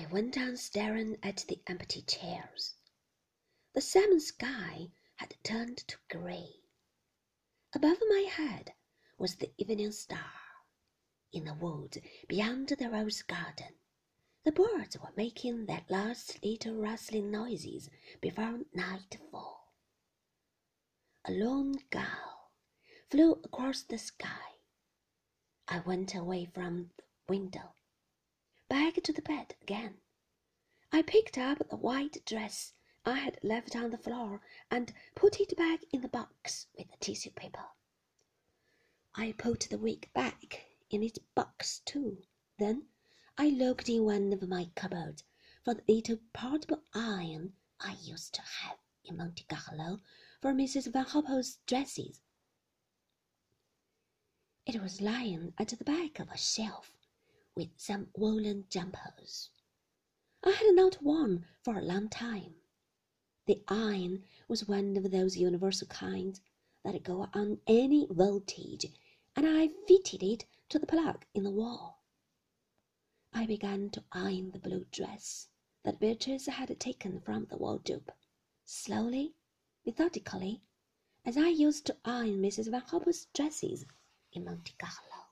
I went on staring at the empty chairs. The salmon sky had turned to grey. Above my head was the evening star. In the woods beyond the rose garden, the birds were making their last little rustling noises before nightfall. A lone gull flew across the sky. I went away from the window, to the bed again. I picked up the white dress I had left on the floor and put it back in the box with the tissue paper. I put the wig back in its box too. Then I looked in one of my cupboards for the little portable iron I used to have in Monte Carlo for Mrs. Van Hopper's dresses. It was lying at the back of a shelf with some woolen jumpers. I had not worn for a long time. The iron was one of those universal kinds that go on any voltage, and I fitted it to the plug in the wall. I began to iron the blue dress that Beatrice had taken from the wardrobe, slowly, methodically, as I used to iron Mrs. Van Hopper's dresses in Monte Carlo.